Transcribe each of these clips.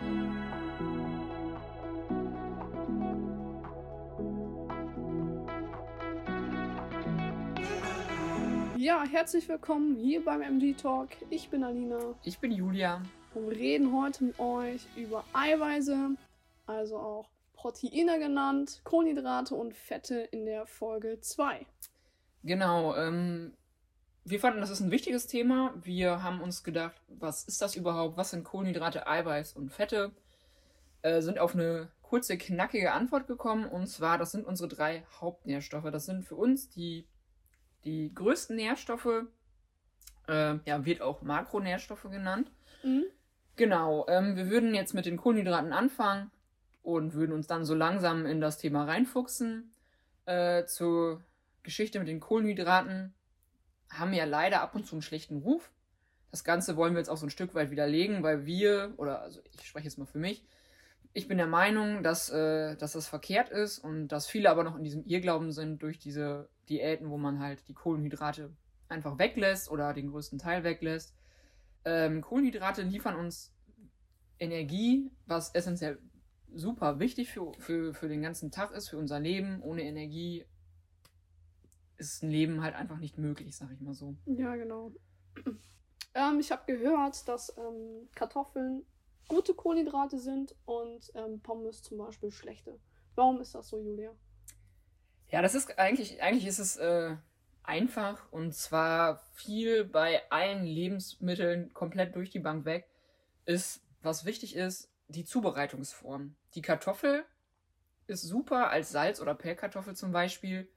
Ja, herzlich willkommen hier beim MG Talk. Ich bin Alina. Ich bin Julia. Und wir reden heute mit euch über Eiweiße, also auch Proteine genannt, Kohlenhydrate und Fette in der Folge 2. Genau, ähm, wir fanden, das ist ein wichtiges Thema. Wir haben uns gedacht, was ist das überhaupt? Was sind Kohlenhydrate, Eiweiß und Fette? Äh, sind auf eine kurze, knackige Antwort gekommen. Und zwar, das sind unsere drei Hauptnährstoffe. Das sind für uns die, die größten Nährstoffe. Äh, ja, wird auch Makronährstoffe genannt. Mhm. Genau, ähm, wir würden jetzt mit den Kohlenhydraten anfangen und würden uns dann so langsam in das Thema reinfuchsen. Äh, zur Geschichte mit den Kohlenhydraten haben ja leider ab und zu einen schlechten Ruf. Das Ganze wollen wir jetzt auch so ein Stück weit widerlegen, weil wir, oder also ich spreche jetzt mal für mich, ich bin der Meinung, dass, äh, dass das verkehrt ist und dass viele aber noch in diesem Irrglauben sind durch diese Diäten, wo man halt die Kohlenhydrate einfach weglässt oder den größten Teil weglässt. Ähm, Kohlenhydrate liefern uns Energie, was essentiell super wichtig für, für, für den ganzen Tag ist, für unser Leben. Ohne Energie ist ein Leben halt einfach nicht möglich, sag ich mal so. Ja, genau. Ähm, ich habe gehört, dass ähm, Kartoffeln gute Kohlenhydrate sind und ähm, Pommes zum Beispiel schlechte. Warum ist das so, Julia? Ja, das ist eigentlich, eigentlich ist es äh, einfach und zwar viel bei allen Lebensmitteln komplett durch die Bank weg. Ist, was wichtig ist, die Zubereitungsform. Die Kartoffel ist super als Salz- oder Pellkartoffel zum Beispiel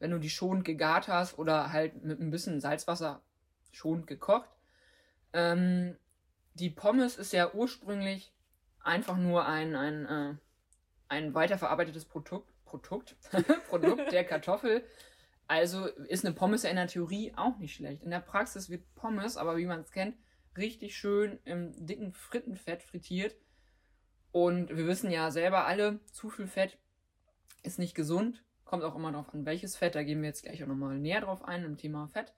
wenn du die schonend gegart hast oder halt mit ein bisschen Salzwasser schonend gekocht. Ähm, die Pommes ist ja ursprünglich einfach nur ein, ein, äh, ein weiterverarbeitetes Produkt, Produkt, Produkt der Kartoffel. Also ist eine Pommes ja in der Theorie auch nicht schlecht. In der Praxis wird Pommes, aber wie man es kennt, richtig schön im dicken Frittenfett frittiert. Und wir wissen ja selber alle, zu viel Fett ist nicht gesund. Kommt auch immer darauf an, welches Fett. Da gehen wir jetzt gleich auch nochmal näher drauf ein im Thema Fett.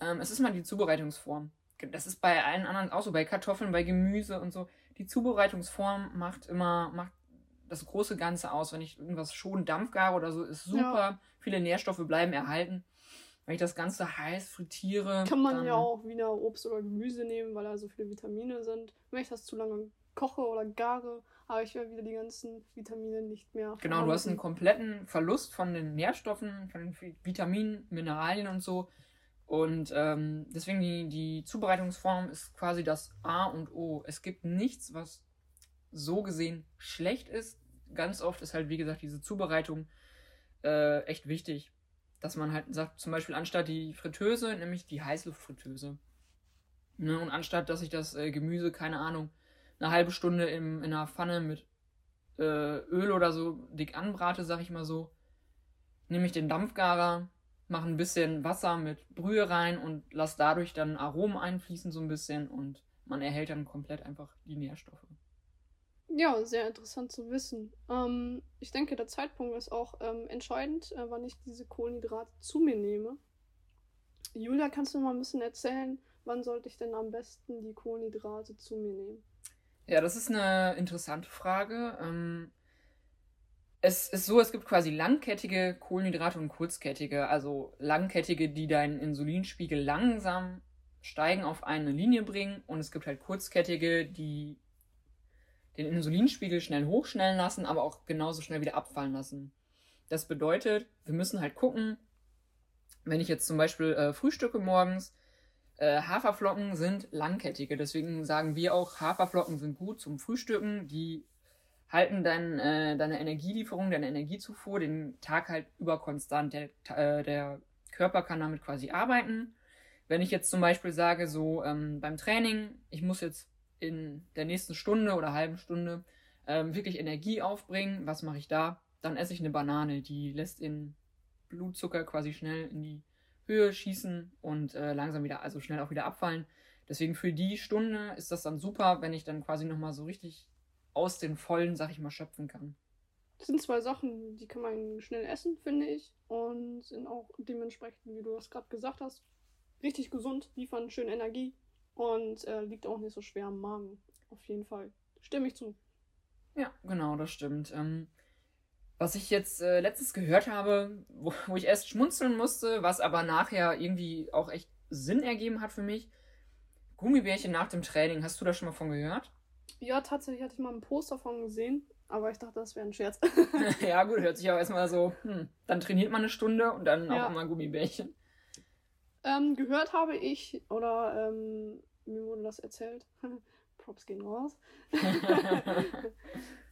Ähm, es ist mal die Zubereitungsform. Das ist bei allen anderen auch so, bei Kartoffeln, bei Gemüse und so. Die Zubereitungsform macht immer, macht das große Ganze aus. Wenn ich irgendwas schon Dampfgare oder so, ist super. Ja. Viele Nährstoffe bleiben erhalten. Wenn ich das Ganze heiß frittiere. Kann man ja auch wieder Obst oder Gemüse nehmen, weil da so viele Vitamine sind. Wenn ich das zu lange koche oder gare, habe ich ja wieder die ganzen Vitamine nicht mehr. Genau, du hast einen kompletten Verlust von den Nährstoffen, von den Vitaminen, Mineralien und so. Und ähm, deswegen die, die Zubereitungsform ist quasi das A und O. Es gibt nichts, was so gesehen schlecht ist. Ganz oft ist halt, wie gesagt, diese Zubereitung äh, echt wichtig. Dass man halt sagt, zum Beispiel anstatt die Fritteuse, nämlich die Heißluftfritteuse. Ne? Und anstatt, dass ich das äh, Gemüse, keine Ahnung, eine halbe Stunde im, in einer Pfanne mit äh, Öl oder so dick anbrate, sag ich mal so, nehme ich den Dampfgarer, mache ein bisschen Wasser mit Brühe rein und lasse dadurch dann Aromen einfließen so ein bisschen und man erhält dann komplett einfach die Nährstoffe. Ja, sehr interessant zu wissen. Ähm, ich denke, der Zeitpunkt ist auch ähm, entscheidend, äh, wann ich diese Kohlenhydrate zu mir nehme. Julia, kannst du mal ein bisschen erzählen, wann sollte ich denn am besten die Kohlenhydrate zu mir nehmen? Ja, das ist eine interessante Frage. Ähm, es ist so, es gibt quasi langkettige Kohlenhydrate und kurzkettige. Also langkettige, die deinen Insulinspiegel langsam steigen auf eine Linie bringen. Und es gibt halt kurzkettige, die den Insulinspiegel schnell hochschnellen lassen, aber auch genauso schnell wieder abfallen lassen. Das bedeutet, wir müssen halt gucken, wenn ich jetzt zum Beispiel äh, frühstücke morgens, äh, Haferflocken sind langkettige, deswegen sagen wir auch, Haferflocken sind gut zum Frühstücken. Die halten dein, äh, deine Energielieferung, deine Energiezufuhr den Tag halt über konstant. Der, äh, der Körper kann damit quasi arbeiten. Wenn ich jetzt zum Beispiel sage, so ähm, beim Training, ich muss jetzt in der nächsten Stunde oder halben Stunde ähm, wirklich Energie aufbringen, was mache ich da? Dann esse ich eine Banane, die lässt den Blutzucker quasi schnell in die Höhe schießen und äh, langsam wieder, also schnell auch wieder abfallen. Deswegen für die Stunde ist das dann super, wenn ich dann quasi nochmal so richtig aus den Vollen, sag ich mal, schöpfen kann. Das sind zwei Sachen, die kann man schnell essen, finde ich. Und sind auch dementsprechend, wie du das gerade gesagt hast, richtig gesund, liefern schön Energie und äh, liegt auch nicht so schwer am Magen. Auf jeden Fall. Stimme ich zu. Ja, genau, das stimmt. Ähm, was ich jetzt äh, letztens gehört habe, wo, wo ich erst schmunzeln musste, was aber nachher irgendwie auch echt Sinn ergeben hat für mich. Gummibärchen nach dem Training, hast du da schon mal von gehört? Ja, tatsächlich hatte ich mal einen Post davon gesehen, aber ich dachte, das wäre ein Scherz. ja, gut, hört sich aber erstmal so, hm, dann trainiert man eine Stunde und dann ja. auch immer Gummibärchen. Ähm, gehört habe ich, oder ähm, mir wurde das erzählt, Props gehen raus,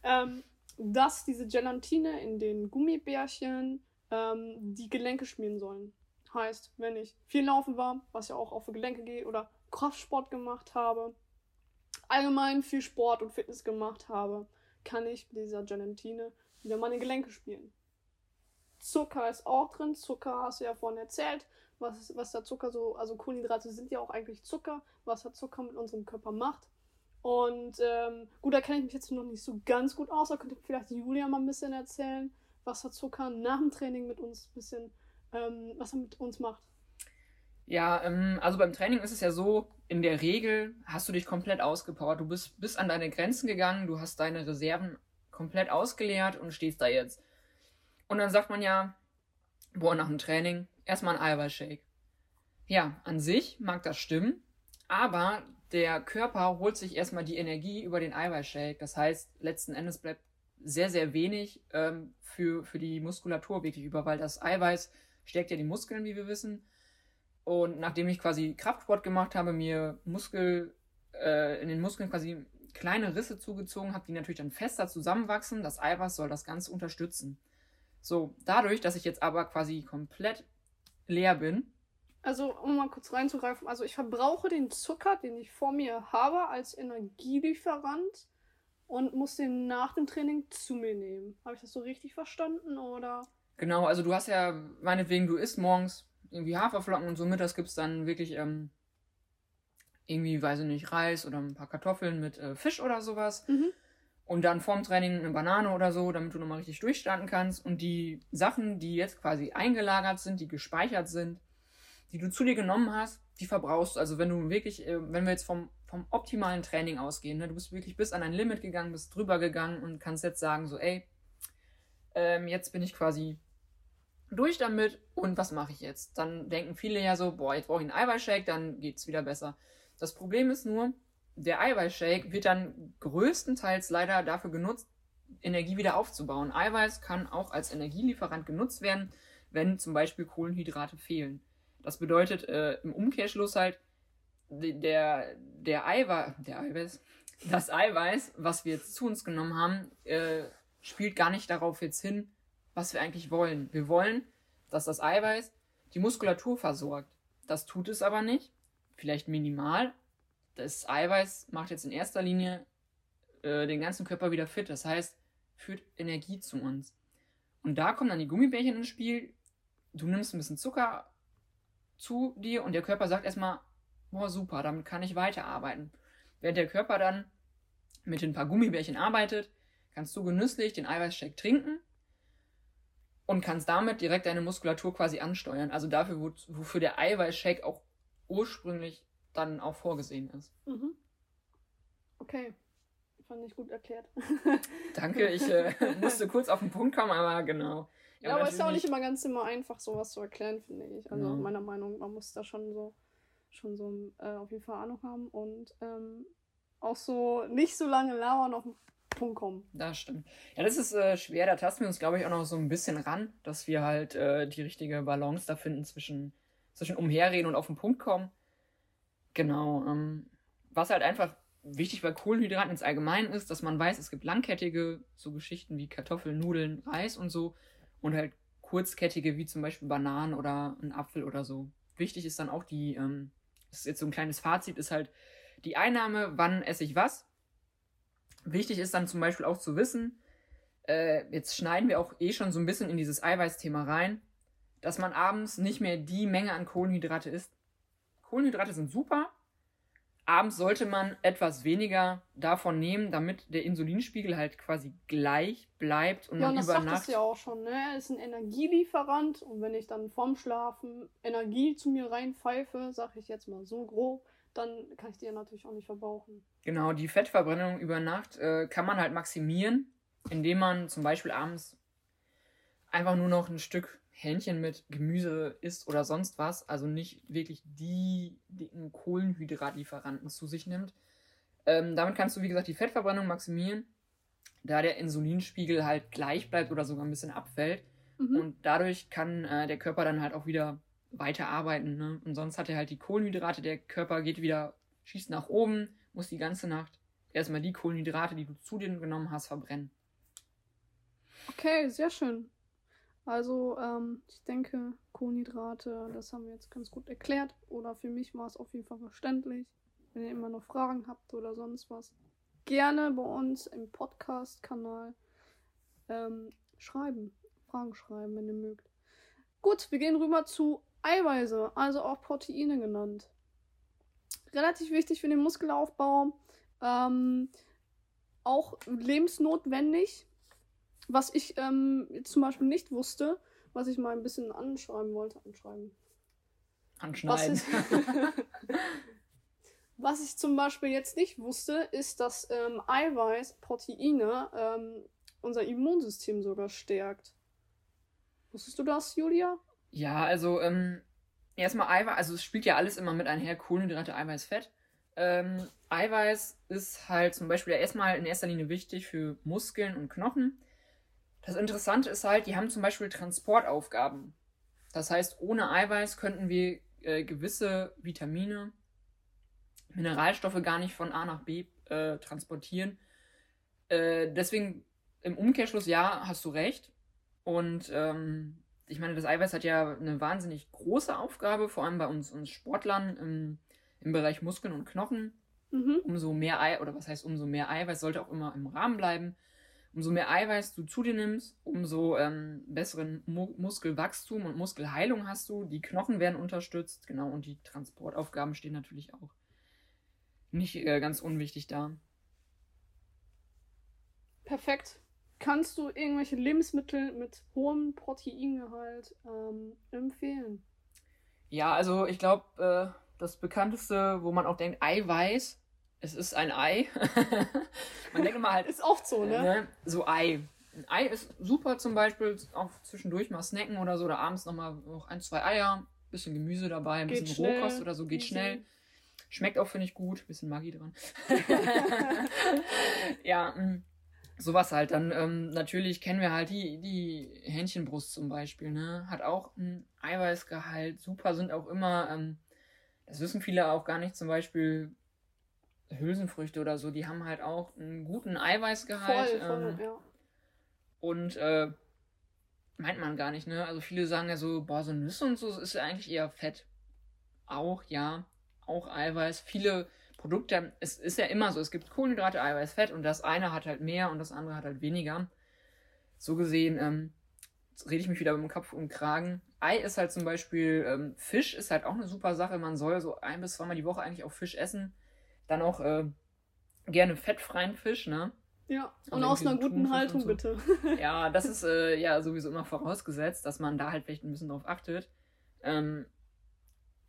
ähm, dass diese Gelatine in den Gummibärchen ähm, die Gelenke schmieren sollen. Heißt, wenn ich viel laufen war, was ja auch auf Gelenke geht, oder Kraftsport gemacht habe, allgemein viel Sport und Fitness gemacht habe, kann ich mit dieser Gelatine wieder meine Gelenke spielen. Zucker ist auch drin. Zucker hast du ja vorhin erzählt, was, was der Zucker so, also Kohlenhydrate sind ja auch eigentlich Zucker, was der Zucker mit unserem Körper macht. Und ähm, gut, da kenne ich mich jetzt noch nicht so ganz gut aus. Da könnte vielleicht Julia mal ein bisschen erzählen, was der Zucker nach dem Training mit uns ein bisschen, ähm, was er mit uns macht. Ja, ähm, also beim Training ist es ja so, in der Regel hast du dich komplett ausgepowert. Du bist bis an deine Grenzen gegangen, du hast deine Reserven komplett ausgeleert und stehst da jetzt. Und dann sagt man ja, boah, nach dem Training erstmal ein Eiweißshake. Ja, an sich mag das stimmen, aber der Körper holt sich erstmal die Energie über den Eiweißshake. Das heißt, letzten Endes bleibt sehr, sehr wenig ähm, für, für die Muskulatur wirklich über, weil das Eiweiß stärkt ja die Muskeln, wie wir wissen. Und nachdem ich quasi Kraftsport gemacht habe, mir Muskel, äh, in den Muskeln quasi kleine Risse zugezogen habe, die natürlich dann fester zusammenwachsen. Das Eiweiß soll das Ganze unterstützen. So, dadurch, dass ich jetzt aber quasi komplett leer bin, also, um mal kurz reinzugreifen, also ich verbrauche den Zucker, den ich vor mir habe, als Energielieferant und muss den nach dem Training zu mir nehmen. Habe ich das so richtig verstanden oder? Genau, also du hast ja, meinetwegen, du isst morgens irgendwie Haferflocken und so mittags gibt es dann wirklich ähm, irgendwie, weiß ich nicht, Reis oder ein paar Kartoffeln mit äh, Fisch oder sowas. Mhm. Und dann vorm Training eine Banane oder so, damit du nochmal richtig durchstarten kannst. Und die Sachen, die jetzt quasi eingelagert sind, die gespeichert sind, die du zu dir genommen hast, die verbrauchst du. Also wenn du wirklich, äh, wenn wir jetzt vom, vom optimalen Training ausgehen, ne, du bist wirklich bis an dein Limit gegangen, bist drüber gegangen und kannst jetzt sagen, so, ey, ähm, jetzt bin ich quasi durch damit und was mache ich jetzt? Dann denken viele ja so, boah, jetzt brauche ich einen Eiweißshake, dann geht's wieder besser. Das Problem ist nur, der Eiweißshake wird dann größtenteils leider dafür genutzt, Energie wieder aufzubauen. Eiweiß kann auch als Energielieferant genutzt werden, wenn zum Beispiel Kohlenhydrate fehlen. Das bedeutet äh, im Umkehrschluss halt, der, der Eiweiß, der Eiweiß, das Eiweiß, was wir jetzt zu uns genommen haben, äh, spielt gar nicht darauf jetzt hin, was wir eigentlich wollen. Wir wollen, dass das Eiweiß die Muskulatur versorgt. Das tut es aber nicht. Vielleicht minimal. Das Eiweiß macht jetzt in erster Linie äh, den ganzen Körper wieder fit. Das heißt, führt Energie zu uns. Und da kommen dann die Gummibärchen ins Spiel. Du nimmst ein bisschen Zucker zu dir und der Körper sagt erstmal, boah, super, damit kann ich weiterarbeiten. Während der Körper dann mit ein paar Gummibärchen arbeitet, kannst du genüsslich den Eiweißshake trinken und kannst damit direkt deine Muskulatur quasi ansteuern. Also dafür, wofür der Eiweißshake auch ursprünglich dann auch vorgesehen ist. Mhm. Okay. Fand ich gut erklärt. Danke, ich äh, musste kurz auf den Punkt kommen, aber genau. Ja, ja aber es ist ja auch nicht immer ganz immer einfach, sowas zu erklären, finde ich. Also ja. meiner Meinung, man muss da schon so schon so äh, auf jeden Fall Ahnung haben und ähm, auch so nicht so lange labern auf den Punkt kommen. Das stimmt. Ja, das ist äh, schwer. Da tasten wir uns, glaube ich, auch noch so ein bisschen ran, dass wir halt äh, die richtige Balance da finden zwischen, zwischen umherreden und auf den Punkt kommen. Genau. Ähm, was halt einfach wichtig bei Kohlenhydraten ins Allgemeinen ist, dass man weiß, es gibt langkettige, so Geschichten wie Kartoffeln, Nudeln, Reis und so und halt kurzkettige wie zum Beispiel Bananen oder ein Apfel oder so. Wichtig ist dann auch die, ähm, das ist jetzt so ein kleines Fazit, ist halt die Einnahme, wann esse ich was. Wichtig ist dann zum Beispiel auch zu wissen, äh, jetzt schneiden wir auch eh schon so ein bisschen in dieses Eiweißthema rein, dass man abends nicht mehr die Menge an Kohlenhydrate isst. Kohlenhydrate sind super, Abends sollte man etwas weniger davon nehmen, damit der Insulinspiegel halt quasi gleich bleibt und ja, man das über Nacht. ja auch schon, ne? Er ist ein Energielieferant und wenn ich dann vorm Schlafen Energie zu mir reinpfeife, sag ich jetzt mal so grob, dann kann ich die ja natürlich auch nicht verbrauchen. Genau, die Fettverbrennung über Nacht äh, kann man halt maximieren, indem man zum Beispiel abends einfach nur noch ein Stück Hähnchen mit Gemüse isst oder sonst was, also nicht wirklich die dicken Kohlenhydratlieferanten zu sich nimmt. Ähm, damit kannst du, wie gesagt, die Fettverbrennung maximieren, da der Insulinspiegel halt gleich bleibt oder sogar ein bisschen abfällt. Mhm. Und dadurch kann äh, der Körper dann halt auch wieder weiter arbeiten. Ne? Und sonst hat er halt die Kohlenhydrate, der Körper geht wieder, schießt nach oben, muss die ganze Nacht erstmal die Kohlenhydrate, die du zu dir genommen hast, verbrennen. Okay, sehr schön. Also, ähm, ich denke, Kohlenhydrate, das haben wir jetzt ganz gut erklärt. Oder für mich war es auf jeden Fall verständlich. Wenn ihr immer noch Fragen habt oder sonst was, gerne bei uns im Podcast-Kanal ähm, schreiben. Fragen schreiben, wenn ihr mögt. Gut, wir gehen rüber zu Eiweiße, also auch Proteine genannt. Relativ wichtig für den Muskelaufbau. Ähm, auch lebensnotwendig. Was ich ähm, zum Beispiel nicht wusste, was ich mal ein bisschen anschreiben wollte. Anschreiben. Anschneiden. Was, was ich zum Beispiel jetzt nicht wusste, ist, dass ähm, Eiweiß, Proteine ähm, unser Immunsystem sogar stärkt. Wusstest du das, Julia? Ja, also ähm, erstmal Eiweiß, also es spielt ja alles immer mit einher, Kohlenhydrate, Eiweiß, Fett. Ähm, Eiweiß ist halt zum Beispiel ja erstmal in erster Linie wichtig für Muskeln und Knochen. Das Interessante ist halt, die haben zum Beispiel Transportaufgaben. Das heißt, ohne Eiweiß könnten wir äh, gewisse Vitamine, Mineralstoffe gar nicht von A nach B äh, transportieren. Äh, deswegen im Umkehrschluss, ja, hast du recht. Und ähm, ich meine, das Eiweiß hat ja eine wahnsinnig große Aufgabe, vor allem bei uns, uns Sportlern im, im Bereich Muskeln und Knochen. Mhm. Umso mehr Ei, oder was heißt umso mehr Eiweiß, sollte auch immer im Rahmen bleiben. Umso mehr Eiweiß du zu dir nimmst, umso ähm, besseren Mu Muskelwachstum und Muskelheilung hast du. Die Knochen werden unterstützt, genau, und die Transportaufgaben stehen natürlich auch nicht äh, ganz unwichtig da. Perfekt. Kannst du irgendwelche Lebensmittel mit hohem Proteingehalt ähm, empfehlen? Ja, also ich glaube, äh, das bekannteste, wo man auch denkt, Eiweiß, es ist ein Ei. man denkt immer halt. ist oft so, ne? ne? So Ei. Ein Ei ist super zum Beispiel, auch zwischendurch mal snacken oder so, oder abends nochmal noch ein, zwei Eier, bisschen Gemüse dabei, ein geht bisschen schnell. Rohkost oder so, geht Easy. schnell. Schmeckt auch, finde ich, gut. Bisschen Maggi dran. ja, mh. Mm sowas halt. Dann ähm, natürlich kennen wir halt die, die Hähnchenbrust zum Beispiel, ne? Hat auch ein Eiweißgehalt. Super sind auch immer, ähm, das wissen viele auch gar nicht, zum Beispiel Hülsenfrüchte oder so, die haben halt auch einen guten Eiweißgehalt. Voll, voll, ähm, ja. Und äh, meint man gar nicht, ne? Also viele sagen ja so, boah, so Nüsse und so ist ja eigentlich eher Fett. Auch, ja. Auch Eiweiß. Viele Produkte, es ist ja immer so, es gibt Kohlenhydrate, Eiweiß, Fett und das eine hat halt mehr und das andere hat halt weniger. So gesehen, ähm, rede ich mich wieder mit dem Kopf und Kragen. Ei ist halt zum Beispiel, ähm, Fisch ist halt auch eine super Sache. Man soll so ein bis zweimal die Woche eigentlich auch Fisch essen. Dann auch äh, gerne fettfreien Fisch, ne? Ja, und also aus einer guten Haltung so. bitte. ja, das ist äh, ja sowieso immer vorausgesetzt, dass man da halt vielleicht ein bisschen drauf achtet. Ähm,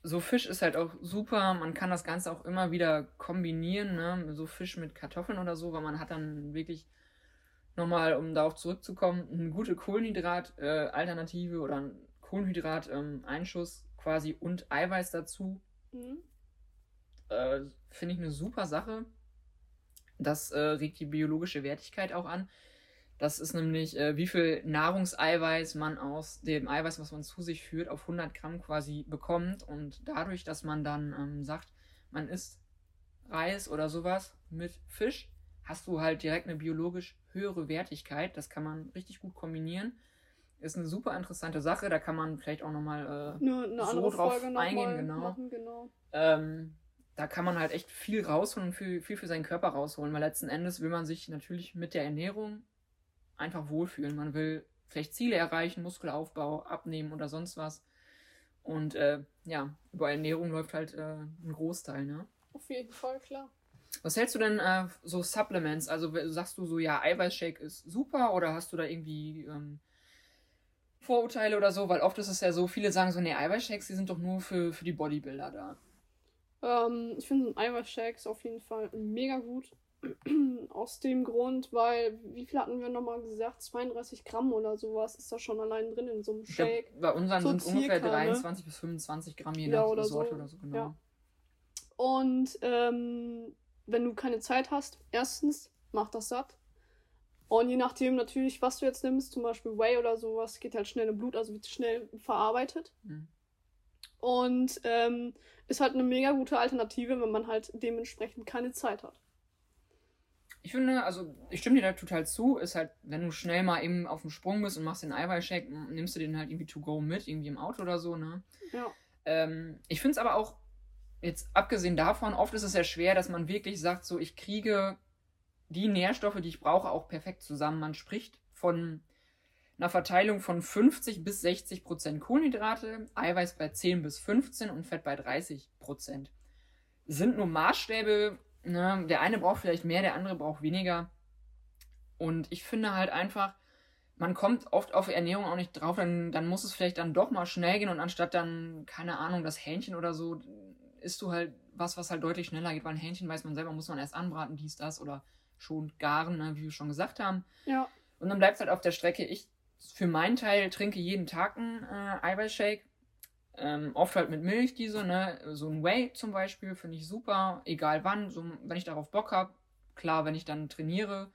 so Fisch ist halt auch super. Man kann das Ganze auch immer wieder kombinieren, ne? So Fisch mit Kartoffeln oder so, weil man hat dann wirklich nochmal, um darauf zurückzukommen, eine gute Kohlenhydrat-Alternative äh, oder ein Kohlenhydrat-Einschuss ähm, quasi und Eiweiß dazu. Mhm. Äh, Finde ich eine super Sache. Das äh, regt die biologische Wertigkeit auch an. Das ist nämlich, äh, wie viel Nahrungseiweiß man aus dem Eiweiß, was man zu sich führt, auf 100 Gramm quasi bekommt. Und dadurch, dass man dann ähm, sagt, man isst Reis oder sowas mit Fisch, hast du halt direkt eine biologisch höhere Wertigkeit. Das kann man richtig gut kombinieren. Ist eine super interessante Sache. Da kann man vielleicht auch nochmal äh, eine, eine so drauf eingehen. Genau. Machen, genau. Ähm, da kann man halt echt viel rausholen und viel, viel für seinen Körper rausholen, weil letzten Endes will man sich natürlich mit der Ernährung einfach wohlfühlen. Man will vielleicht Ziele erreichen, Muskelaufbau, abnehmen oder sonst was. Und äh, ja, über Ernährung läuft halt äh, ein Großteil, ne? Auf jeden Fall, klar. Was hältst du denn äh, so Supplements? Also sagst du so, ja, Eiweißshake ist super oder hast du da irgendwie ähm, Vorurteile oder so? Weil oft ist es ja so, viele sagen so, nee, Eiweißshakes, die sind doch nur für, für die Bodybuilder da. Ähm, ich finde so ein Eiweißshake ist auf jeden Fall mega gut. Aus dem Grund, weil, wie viel hatten wir nochmal gesagt? 32 Gramm oder sowas ist da schon allein drin in so einem Shake. Glaub, bei unseren so sind es ungefähr 23 ne? bis 25 Gramm je nach ja, oder Sorte so. oder so, genau. Ja. Und ähm, wenn du keine Zeit hast, erstens, mach das satt. Und je nachdem natürlich, was du jetzt nimmst, zum Beispiel Whey oder sowas, geht halt schnell im Blut, also wird schnell verarbeitet. Mhm. Und ähm, ist halt eine mega gute Alternative, wenn man halt dementsprechend keine Zeit hat. Ich finde, also ich stimme dir da total zu, ist halt, wenn du schnell mal eben auf dem Sprung bist und machst den Eiweißshake, nimmst du den halt irgendwie to go mit, irgendwie im Auto oder so, ne? Ja. Ähm, ich finde es aber auch, jetzt abgesehen davon, oft ist es ja schwer, dass man wirklich sagt, so ich kriege die Nährstoffe, die ich brauche, auch perfekt zusammen. Man spricht von einer Verteilung von 50 bis 60 Prozent Kohlenhydrate, Eiweiß bei 10 bis 15 und Fett bei 30 Prozent. Sind nur Maßstäbe, ne? der eine braucht vielleicht mehr, der andere braucht weniger. Und ich finde halt einfach, man kommt oft auf Ernährung auch nicht drauf, dann, dann muss es vielleicht dann doch mal schnell gehen und anstatt dann, keine Ahnung, das Hähnchen oder so, isst du halt was, was halt deutlich schneller geht, weil ein Hähnchen weiß man selber, muss man erst anbraten, dies, das oder schon garen, ne, wie wir schon gesagt haben. Ja. Und dann bleibt es halt auf der Strecke. Ich für meinen Teil trinke jeden Tag einen äh, Eiweißshake. Ähm, oft halt mit Milch, diese, ne? So ein Whey zum Beispiel, finde ich super. Egal wann, so, wenn ich darauf Bock habe. Klar, wenn ich dann trainiere,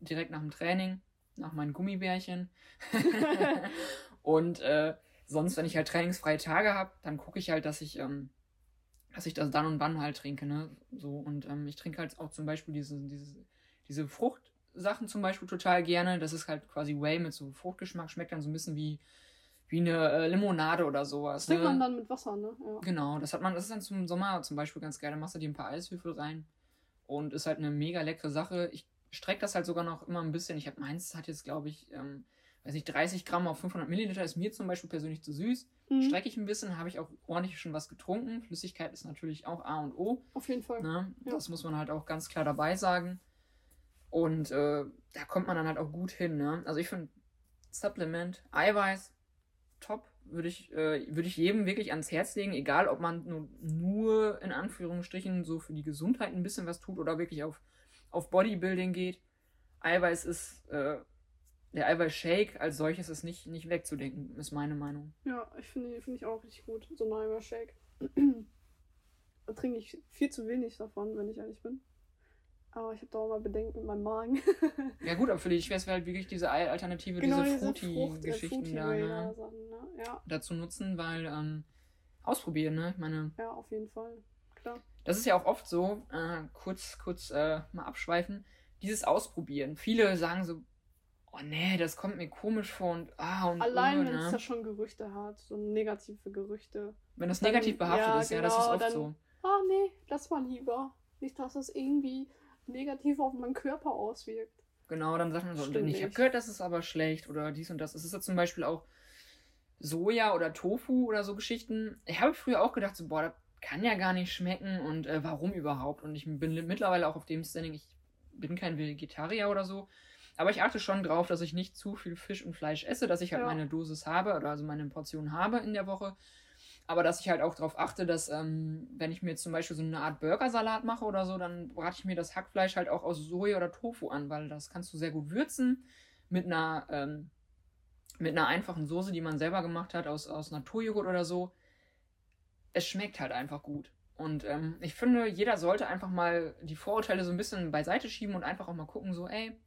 direkt nach dem Training, nach meinen Gummibärchen. und äh, sonst, wenn ich halt trainingsfreie Tage habe, dann gucke ich halt, dass ich, ähm, dass ich das dann und wann halt trinke, ne? So, und ähm, ich trinke halt auch zum Beispiel diese, diese, diese Frucht, Sachen zum Beispiel total gerne. Das ist halt quasi Whey mit so Fruchtgeschmack. Schmeckt dann so ein bisschen wie, wie eine äh, Limonade oder sowas. Das ne? man dann mit Wasser, ne? Ja. Genau, das hat man, das ist dann zum Sommer zum Beispiel ganz geil. Da machst du dir ein paar Eiswürfel rein und ist halt eine mega leckere Sache. Ich strecke das halt sogar noch immer ein bisschen. Ich habe meins hat jetzt, glaube ich, ähm, weiß nicht, 30 Gramm auf 500 Milliliter ist mir zum Beispiel persönlich zu süß. Mhm. Strecke ich ein bisschen, habe ich auch ordentlich schon was getrunken. Flüssigkeit ist natürlich auch A und O. Auf jeden Fall. Ne? Ja. Das muss man halt auch ganz klar dabei sagen. Und äh, da kommt man dann halt auch gut hin. Ne? Also ich finde Supplement, Eiweiß, top. Würde ich, äh, würde ich jedem wirklich ans Herz legen, egal ob man nur, nur in Anführungsstrichen so für die Gesundheit ein bisschen was tut oder wirklich auf, auf Bodybuilding geht. Eiweiß ist, äh, der Eiweiß-Shake als solches ist nicht, nicht wegzudenken, ist meine Meinung. Ja, ich finde find ich auch richtig gut, so ein Eiweiß-Shake. da trinke ich viel zu wenig davon, wenn ich ehrlich bin. Aber ich habe da auch mal Bedenken mit meinem Magen. ja gut, aber für dich wäre es halt wirklich diese Alternative, genau, diese, Fruity-Geschichten Fruity da ne? ne? ja. dazu nutzen, weil ähm, ausprobieren, ne? Ich meine. Ja, auf jeden Fall. Klar. Das ist ja auch oft so, äh, kurz, kurz äh, mal abschweifen, dieses Ausprobieren. Viele sagen so, oh nee, das kommt mir komisch vor und ah und Allein, oh, wenn ne? es da schon Gerüchte hat, so negative Gerüchte. Wenn das negativ behaftet ja, ist, genau, ja, das ist genau, oft dann, so. Ah nee, lass mal lieber. Nicht, dass es irgendwie negativ auf meinen Körper auswirkt. Genau, dann sagt man so, Stimmt ich habe gehört, das ist aber schlecht oder dies und das. Es ist ja zum Beispiel auch Soja oder Tofu oder so Geschichten. Ich habe früher auch gedacht, so, boah, das kann ja gar nicht schmecken und äh, warum überhaupt? Und ich bin mittlerweile auch auf dem Standing, ich bin kein Vegetarier oder so. Aber ich achte schon drauf, dass ich nicht zu viel Fisch und Fleisch esse, dass ich halt ja. meine Dosis habe oder also meine Portion habe in der Woche aber dass ich halt auch darauf achte, dass, ähm, wenn ich mir zum Beispiel so eine Art Burgersalat mache oder so, dann brate ich mir das Hackfleisch halt auch aus Soja oder Tofu an, weil das kannst du sehr gut würzen mit einer, ähm, mit einer einfachen Soße, die man selber gemacht hat, aus, aus Naturjoghurt oder so. Es schmeckt halt einfach gut. Und ähm, ich finde, jeder sollte einfach mal die Vorurteile so ein bisschen beiseite schieben und einfach auch mal gucken, so, ey,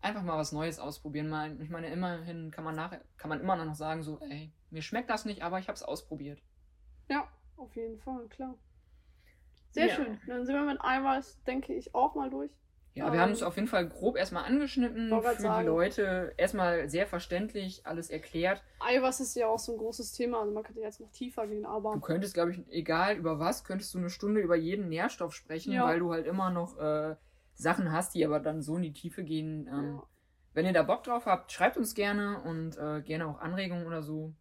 einfach mal was Neues ausprobieren. Mal, ich meine, immerhin kann man nachher, kann man immer noch sagen, so, ey, mir schmeckt das nicht, aber ich habe es ausprobiert. Ja, auf jeden Fall, klar. Sehr ja. schön. Dann sind wir mit Eiweiß, denke ich, auch mal durch. Ja, wir haben es auf jeden Fall grob erstmal angeschnitten für sagen. die Leute. Erstmal sehr verständlich alles erklärt. Eiweiß ist ja auch so ein großes Thema, also man könnte jetzt noch tiefer gehen, aber. Du könntest, glaube ich, egal über was, könntest du eine Stunde über jeden Nährstoff sprechen, ja. weil du halt immer noch äh, Sachen hast, die aber dann so in die Tiefe gehen. Ähm, ja. Wenn ihr da Bock drauf habt, schreibt uns gerne und äh, gerne auch Anregungen oder so.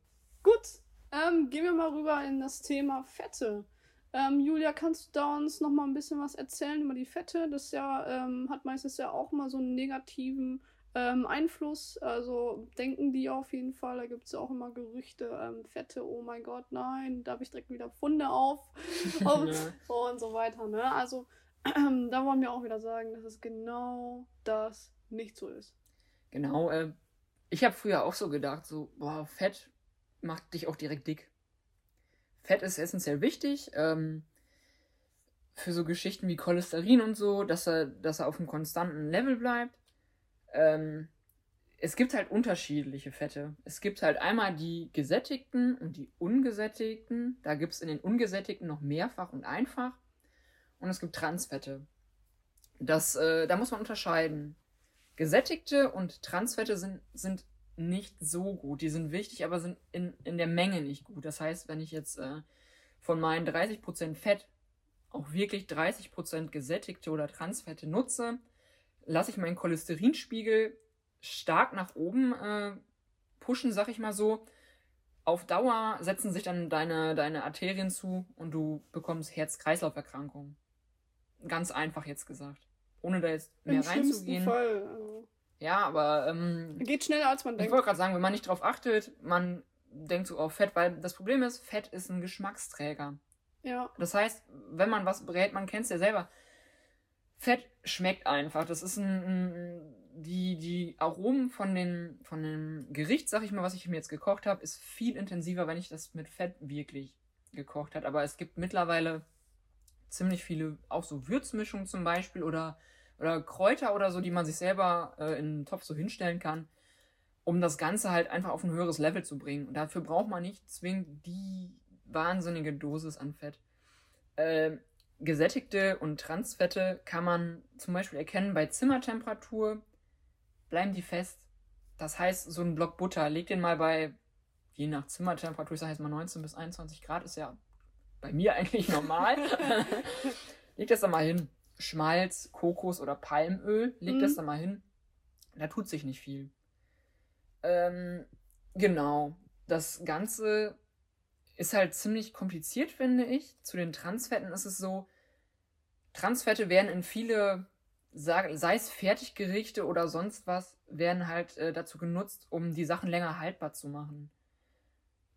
Gut, ähm, gehen wir mal rüber in das Thema Fette. Ähm, Julia, kannst du da uns noch mal ein bisschen was erzählen über die Fette? Das ja, ähm, hat meistens ja auch mal so einen negativen ähm, Einfluss. Also denken die auf jeden Fall. Da gibt es auch immer Gerüchte, ähm, Fette, oh mein Gott, nein, da habe ich direkt wieder Funde auf. und, und so weiter. Ne? Also da wollen wir auch wieder sagen, dass es genau das nicht so ist. Genau, äh, ich habe früher auch so gedacht, so, boah, Fett macht dich auch direkt dick. Fett ist essentiell wichtig. Ähm, für so Geschichten wie Cholesterin und so, dass er, dass er auf einem konstanten Level bleibt. Ähm, es gibt halt unterschiedliche Fette. Es gibt halt einmal die gesättigten und die ungesättigten. Da gibt es in den ungesättigten noch mehrfach und einfach. Und es gibt Transfette. Das, äh, da muss man unterscheiden. Gesättigte und Transfette sind, sind nicht so gut. Die sind wichtig, aber sind in, in der Menge nicht gut. Das heißt, wenn ich jetzt äh, von meinen 30% Fett auch wirklich 30% gesättigte oder Transfette nutze, lasse ich meinen Cholesterinspiegel stark nach oben äh, pushen, sag ich mal so. Auf Dauer setzen sich dann deine, deine Arterien zu und du bekommst Herz-Kreislauf-Erkrankungen. Ganz einfach jetzt gesagt. Ohne da jetzt mehr Im reinzugehen. Fall. Ja, aber. Ähm, Geht schneller als man denkt. Ich wollte gerade sagen, wenn man nicht drauf achtet, man denkt so auf Fett, weil das Problem ist, Fett ist ein Geschmacksträger. Ja. Das heißt, wenn man was brät, man kennt es ja selber. Fett schmeckt einfach. Das ist ein, ein, die, die Aromen von, den, von dem Gericht, sag ich mal, was ich mir jetzt gekocht habe, ist viel intensiver, wenn ich das mit Fett wirklich gekocht habe. Aber es gibt mittlerweile ziemlich viele, auch so Würzmischungen zum Beispiel oder, oder Kräuter oder so, die man sich selber äh, in einen Topf so hinstellen kann, um das Ganze halt einfach auf ein höheres Level zu bringen. Und dafür braucht man nicht zwingend die wahnsinnige Dosis an Fett. Äh, gesättigte und Transfette kann man zum Beispiel erkennen bei Zimmertemperatur, bleiben die fest. Das heißt, so ein Block Butter, leg den mal bei, je nach Zimmertemperatur, ich sage jetzt mal 19 bis 21 Grad, ist ja bei mir eigentlich normal. leg das da mal hin. Schmalz, Kokos oder Palmöl, leg mhm. das da mal hin. Da tut sich nicht viel. Ähm, genau. Das Ganze ist halt ziemlich kompliziert, finde ich. Zu den Transfetten ist es so, Transfette werden in viele, sei es Fertiggerichte oder sonst was, werden halt äh, dazu genutzt, um die Sachen länger haltbar zu machen.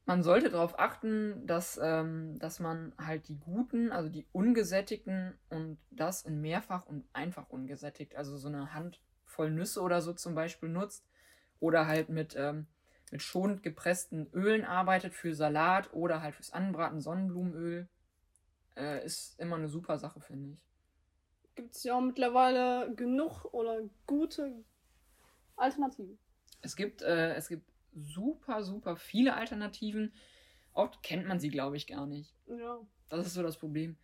Man sollte darauf achten, dass, ähm, dass man halt die guten, also die ungesättigten und das in mehrfach und einfach ungesättigt, also so eine Handvoll Nüsse oder so zum Beispiel nutzt oder halt mit ähm, mit schonend gepressten Ölen arbeitet für Salat oder halt fürs Anbraten Sonnenblumenöl, äh, ist immer eine super Sache, finde ich. Gibt es ja auch mittlerweile genug oder gute Alternativen. Es gibt, äh, es gibt super, super viele Alternativen. Oft kennt man sie, glaube ich, gar nicht. Ja. Das ist so das Problem.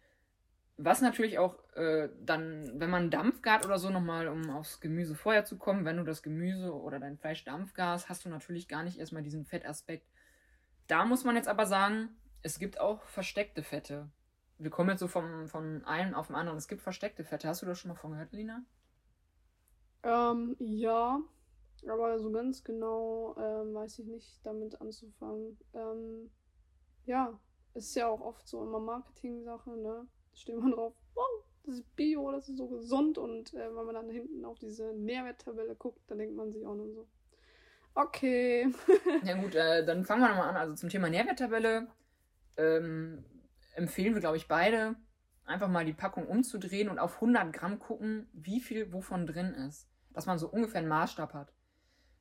Was natürlich auch äh, dann, wenn man Dampfgart oder so nochmal, um aufs Gemüse vorher zu kommen, wenn du das Gemüse oder dein Fleisch Dampfgas, hast du natürlich gar nicht erstmal diesen Fettaspekt. Da muss man jetzt aber sagen, es gibt auch versteckte Fette. Wir kommen jetzt so vom, von einem auf den anderen. Es gibt versteckte Fette. Hast du das schon mal von gehört, Lina? Ähm, ja. Aber so ganz genau ähm, weiß ich nicht, damit anzufangen. Ähm, ja, ist ja auch oft so immer Marketing-Sache, ne? steht man drauf, wow, das ist Bio, das ist so gesund. Und äh, wenn man dann hinten auf diese Nährwerttabelle guckt, dann denkt man sich auch nur so, okay. ja gut, äh, dann fangen wir nochmal an. Also zum Thema Nährwerttabelle ähm, empfehlen wir, glaube ich, beide, einfach mal die Packung umzudrehen und auf 100 Gramm gucken, wie viel wovon drin ist. Dass man so ungefähr einen Maßstab hat.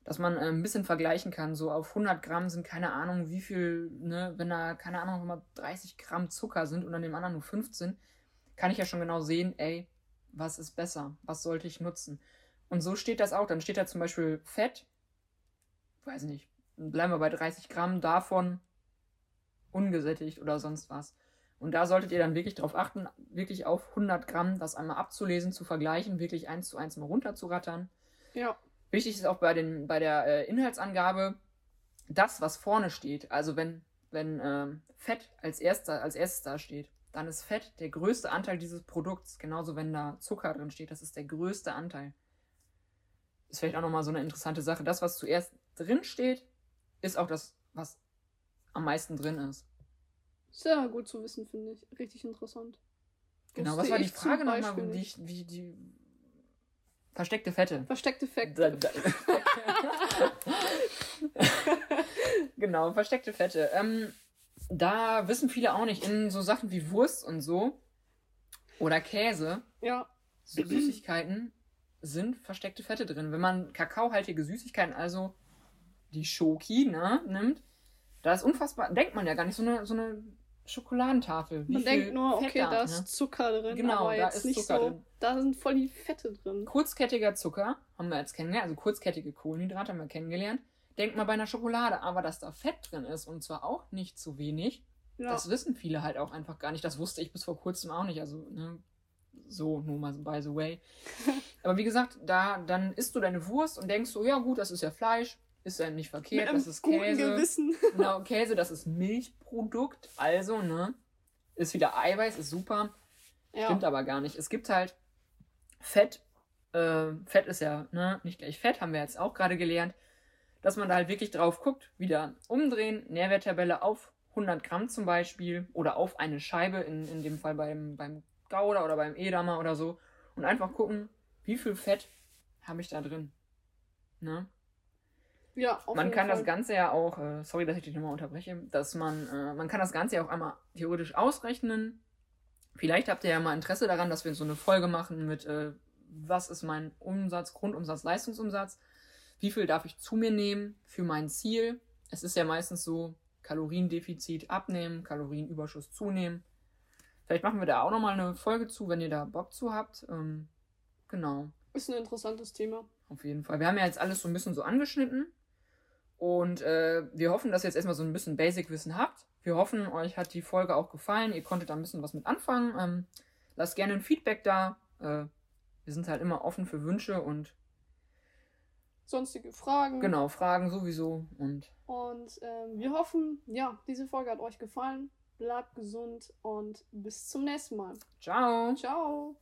Dass man äh, ein bisschen vergleichen kann. So auf 100 Gramm sind keine Ahnung, wie viel, ne, wenn da, keine Ahnung, mal 30 Gramm Zucker sind und an dem anderen nur 15, kann ich ja schon genau sehen, ey, was ist besser? Was sollte ich nutzen? Und so steht das auch. Dann steht da zum Beispiel Fett, weiß nicht, bleiben wir bei 30 Gramm davon ungesättigt oder sonst was. Und da solltet ihr dann wirklich darauf achten, wirklich auf 100 Gramm das einmal abzulesen, zu vergleichen, wirklich eins zu eins mal runterzurattern. Ja. Wichtig ist auch bei, den, bei der äh, Inhaltsangabe, das, was vorne steht. Also wenn, wenn ähm, Fett als, erster, als erstes da steht, dann ist Fett der größte Anteil dieses Produkts. Genauso, wenn da Zucker drin steht, das ist der größte Anteil. Ist vielleicht auch nochmal so eine interessante Sache. Das, was zuerst drin steht, ist auch das, was am meisten drin ist. Sehr gut zu wissen, finde ich. Richtig interessant. Genau, was war die Frage nochmal, wie, wie die. Versteckte Fette. Versteckte Fette. genau, versteckte Fette. Ähm, da wissen viele auch nicht, in so Sachen wie Wurst und so oder Käse, Ja, so Süßigkeiten, sind versteckte Fette drin. Wenn man kakaohaltige Süßigkeiten, also die Schoki, ne, nimmt, da ist unfassbar, denkt man ja gar nicht, so eine, so eine Schokoladentafel. wie man denkt nur, Fett okay, da ist ne? Zucker drin, Genau, aber da jetzt ist nicht Zucker so. drin. Da sind voll die Fette drin. Kurzkettiger Zucker haben wir jetzt kennengelernt, also kurzkettige Kohlenhydrate haben wir kennengelernt. Denkt mal bei einer Schokolade, aber dass da Fett drin ist und zwar auch nicht zu wenig, Ja, das wissen viele halt auch einfach gar nicht. Das wusste ich bis vor kurzem auch nicht. Also, ne, so, nur mal so by the way. aber wie gesagt, da dann isst du deine Wurst und denkst so, ja gut, das ist ja Fleisch, ist ja nicht verkehrt, das ist Käse. Gewissen. Genau, Käse, das ist Milchprodukt, also, ne, ist wieder Eiweiß, ist super. Ja, Stimmt aber gar nicht. Es gibt halt Fett. Äh, Fett ist ja ne, nicht gleich Fett, haben wir jetzt auch gerade gelernt. Dass man da halt wirklich drauf guckt, wieder umdrehen, Nährwerttabelle auf 100 Gramm zum Beispiel oder auf eine Scheibe, in, in dem Fall beim, beim Gouda oder beim Edamer oder so. Und einfach gucken, wie viel Fett habe ich da drin. Ne? Ja auf man kann Fall. das Ganze ja auch, äh, sorry, dass ich dich nochmal unterbreche, dass man, äh, man kann das Ganze ja auch einmal theoretisch ausrechnen. Vielleicht habt ihr ja mal Interesse daran, dass wir so eine Folge machen mit, äh, was ist mein Umsatz, Grundumsatz, Leistungsumsatz, wie viel darf ich zu mir nehmen für mein Ziel. Es ist ja meistens so, Kaloriendefizit abnehmen, Kalorienüberschuss zunehmen. Vielleicht machen wir da auch nochmal eine Folge zu, wenn ihr da Bock zu habt. Ähm, genau. Ist ein interessantes Thema. Auf jeden Fall. Wir haben ja jetzt alles so ein bisschen so angeschnitten. Und äh, wir hoffen, dass ihr jetzt erstmal so ein bisschen Basic-Wissen habt. Wir hoffen, euch hat die Folge auch gefallen. Ihr konntet da ein bisschen was mit anfangen. Ähm, lasst gerne ein Feedback da. Äh, wir sind halt immer offen für Wünsche und Sonstige Fragen. genau, Fragen sowieso. Und Und ähm, wir hoffen, ja, diese Folge hat euch gefallen. Bleibt gesund und bis zum nächsten Mal. ciao! Ciao.